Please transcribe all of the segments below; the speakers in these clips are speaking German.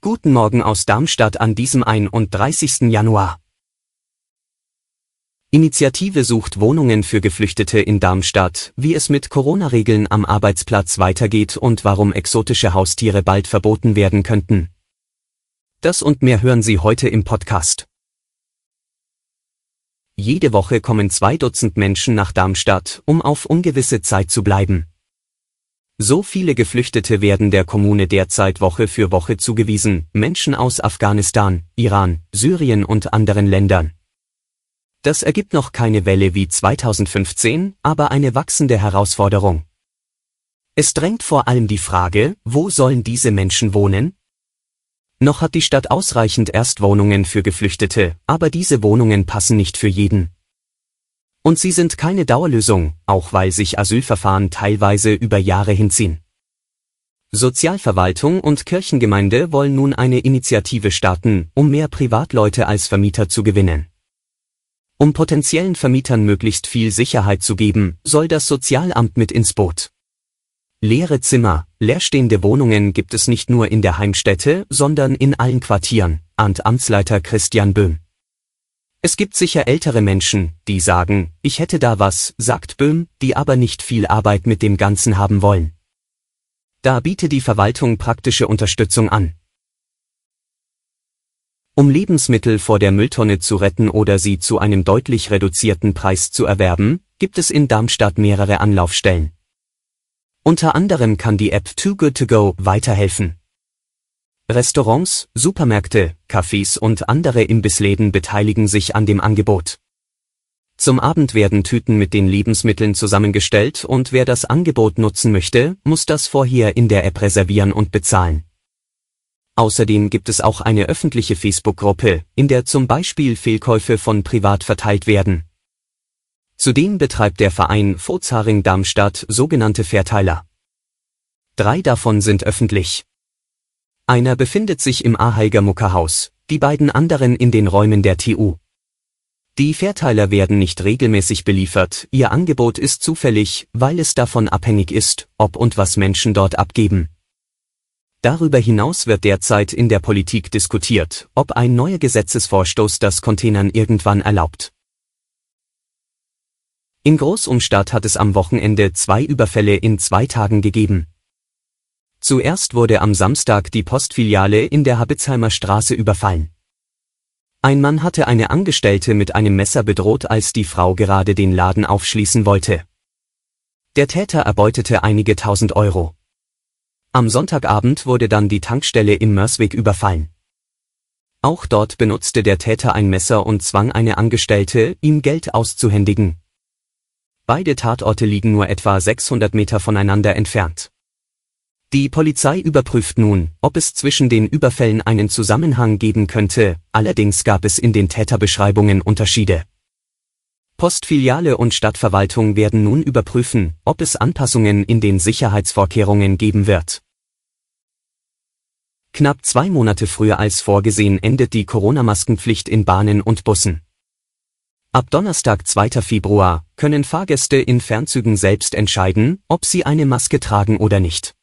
Guten Morgen aus Darmstadt an diesem 31. Januar. Initiative sucht Wohnungen für Geflüchtete in Darmstadt, wie es mit Corona-Regeln am Arbeitsplatz weitergeht und warum exotische Haustiere bald verboten werden könnten. Das und mehr hören Sie heute im Podcast. Jede Woche kommen zwei Dutzend Menschen nach Darmstadt, um auf ungewisse Zeit zu bleiben. So viele Geflüchtete werden der Kommune derzeit Woche für Woche zugewiesen, Menschen aus Afghanistan, Iran, Syrien und anderen Ländern. Das ergibt noch keine Welle wie 2015, aber eine wachsende Herausforderung. Es drängt vor allem die Frage, wo sollen diese Menschen wohnen? Noch hat die Stadt ausreichend Erstwohnungen für Geflüchtete, aber diese Wohnungen passen nicht für jeden. Und sie sind keine Dauerlösung, auch weil sich Asylverfahren teilweise über Jahre hinziehen. Sozialverwaltung und Kirchengemeinde wollen nun eine Initiative starten, um mehr Privatleute als Vermieter zu gewinnen. Um potenziellen Vermietern möglichst viel Sicherheit zu geben, soll das Sozialamt mit ins Boot. Leere Zimmer, leerstehende Wohnungen gibt es nicht nur in der Heimstätte, sondern in allen Quartieren, ahnt Amtsleiter Christian Böhm. Es gibt sicher ältere Menschen, die sagen, ich hätte da was, sagt Böhm, die aber nicht viel Arbeit mit dem Ganzen haben wollen. Da biete die Verwaltung praktische Unterstützung an. Um Lebensmittel vor der Mülltonne zu retten oder sie zu einem deutlich reduzierten Preis zu erwerben, gibt es in Darmstadt mehrere Anlaufstellen. Unter anderem kann die App Too Good To Go weiterhelfen. Restaurants, Supermärkte, Cafés und andere Imbissläden beteiligen sich an dem Angebot. Zum Abend werden Tüten mit den Lebensmitteln zusammengestellt und wer das Angebot nutzen möchte, muss das vorher in der App reservieren und bezahlen. Außerdem gibt es auch eine öffentliche Facebook-Gruppe, in der zum Beispiel Fehlkäufe von privat verteilt werden. Zudem betreibt der Verein Vozharing Darmstadt sogenannte Verteiler. Drei davon sind öffentlich. Einer befindet sich im Aheiger Muckerhaus, die beiden anderen in den Räumen der TU. Die Verteiler werden nicht regelmäßig beliefert, ihr Angebot ist zufällig, weil es davon abhängig ist, ob und was Menschen dort abgeben. Darüber hinaus wird derzeit in der Politik diskutiert, ob ein neuer Gesetzesvorstoß das Containern irgendwann erlaubt. In Großumstadt hat es am Wochenende zwei Überfälle in zwei Tagen gegeben. Zuerst wurde am Samstag die Postfiliale in der Habitzheimer Straße überfallen. Ein Mann hatte eine Angestellte mit einem Messer bedroht, als die Frau gerade den Laden aufschließen wollte. Der Täter erbeutete einige tausend Euro. Am Sonntagabend wurde dann die Tankstelle im Mörsweg überfallen. Auch dort benutzte der Täter ein Messer und zwang eine Angestellte, ihm Geld auszuhändigen. Beide Tatorte liegen nur etwa 600 Meter voneinander entfernt. Die Polizei überprüft nun, ob es zwischen den Überfällen einen Zusammenhang geben könnte, allerdings gab es in den Täterbeschreibungen Unterschiede. Postfiliale und Stadtverwaltung werden nun überprüfen, ob es Anpassungen in den Sicherheitsvorkehrungen geben wird. Knapp zwei Monate früher als vorgesehen endet die Corona-Maskenpflicht in Bahnen und Bussen. Ab Donnerstag 2. Februar können Fahrgäste in Fernzügen selbst entscheiden, ob sie eine Maske tragen oder nicht.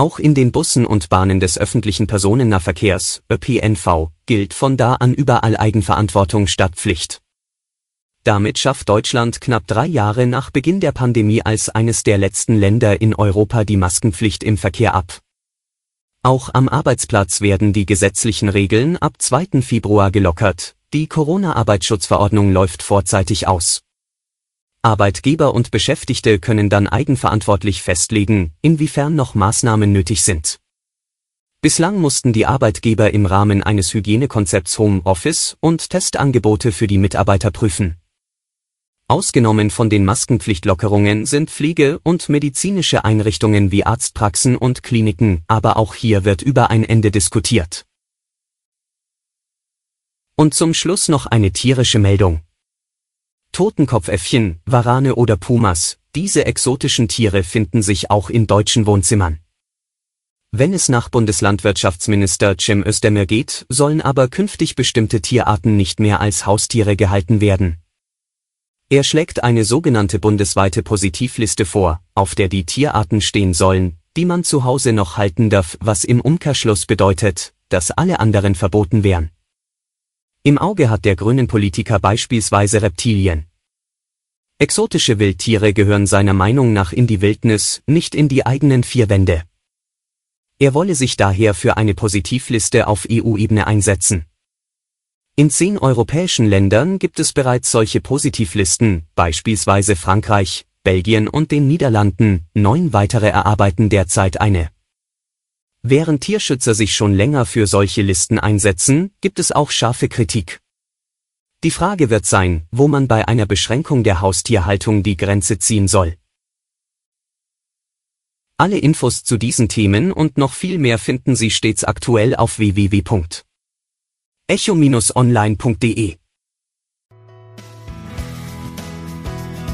Auch in den Bussen und Bahnen des öffentlichen Personennahverkehrs, ÖPNV, gilt von da an überall Eigenverantwortung statt Pflicht. Damit schafft Deutschland knapp drei Jahre nach Beginn der Pandemie als eines der letzten Länder in Europa die Maskenpflicht im Verkehr ab. Auch am Arbeitsplatz werden die gesetzlichen Regeln ab 2. Februar gelockert, die Corona-Arbeitsschutzverordnung läuft vorzeitig aus. Arbeitgeber und Beschäftigte können dann eigenverantwortlich festlegen, inwiefern noch Maßnahmen nötig sind. Bislang mussten die Arbeitgeber im Rahmen eines Hygienekonzepts Home Office und Testangebote für die Mitarbeiter prüfen. Ausgenommen von den Maskenpflichtlockerungen sind Pflege- und medizinische Einrichtungen wie Arztpraxen und Kliniken, aber auch hier wird über ein Ende diskutiert. Und zum Schluss noch eine tierische Meldung. Totenkopfäffchen, Warane oder Pumas, diese exotischen Tiere finden sich auch in deutschen Wohnzimmern. Wenn es nach Bundeslandwirtschaftsminister Cem Özdemir geht, sollen aber künftig bestimmte Tierarten nicht mehr als Haustiere gehalten werden. Er schlägt eine sogenannte bundesweite Positivliste vor, auf der die Tierarten stehen sollen, die man zu Hause noch halten darf, was im Umkehrschluss bedeutet, dass alle anderen verboten wären. Im Auge hat der grünen Politiker beispielsweise Reptilien. Exotische Wildtiere gehören seiner Meinung nach in die Wildnis, nicht in die eigenen vier Wände. Er wolle sich daher für eine Positivliste auf EU-Ebene einsetzen. In zehn europäischen Ländern gibt es bereits solche Positivlisten, beispielsweise Frankreich, Belgien und den Niederlanden, neun weitere erarbeiten derzeit eine. Während Tierschützer sich schon länger für solche Listen einsetzen, gibt es auch scharfe Kritik. Die Frage wird sein, wo man bei einer Beschränkung der Haustierhaltung die Grenze ziehen soll. Alle Infos zu diesen Themen und noch viel mehr finden Sie stets aktuell auf www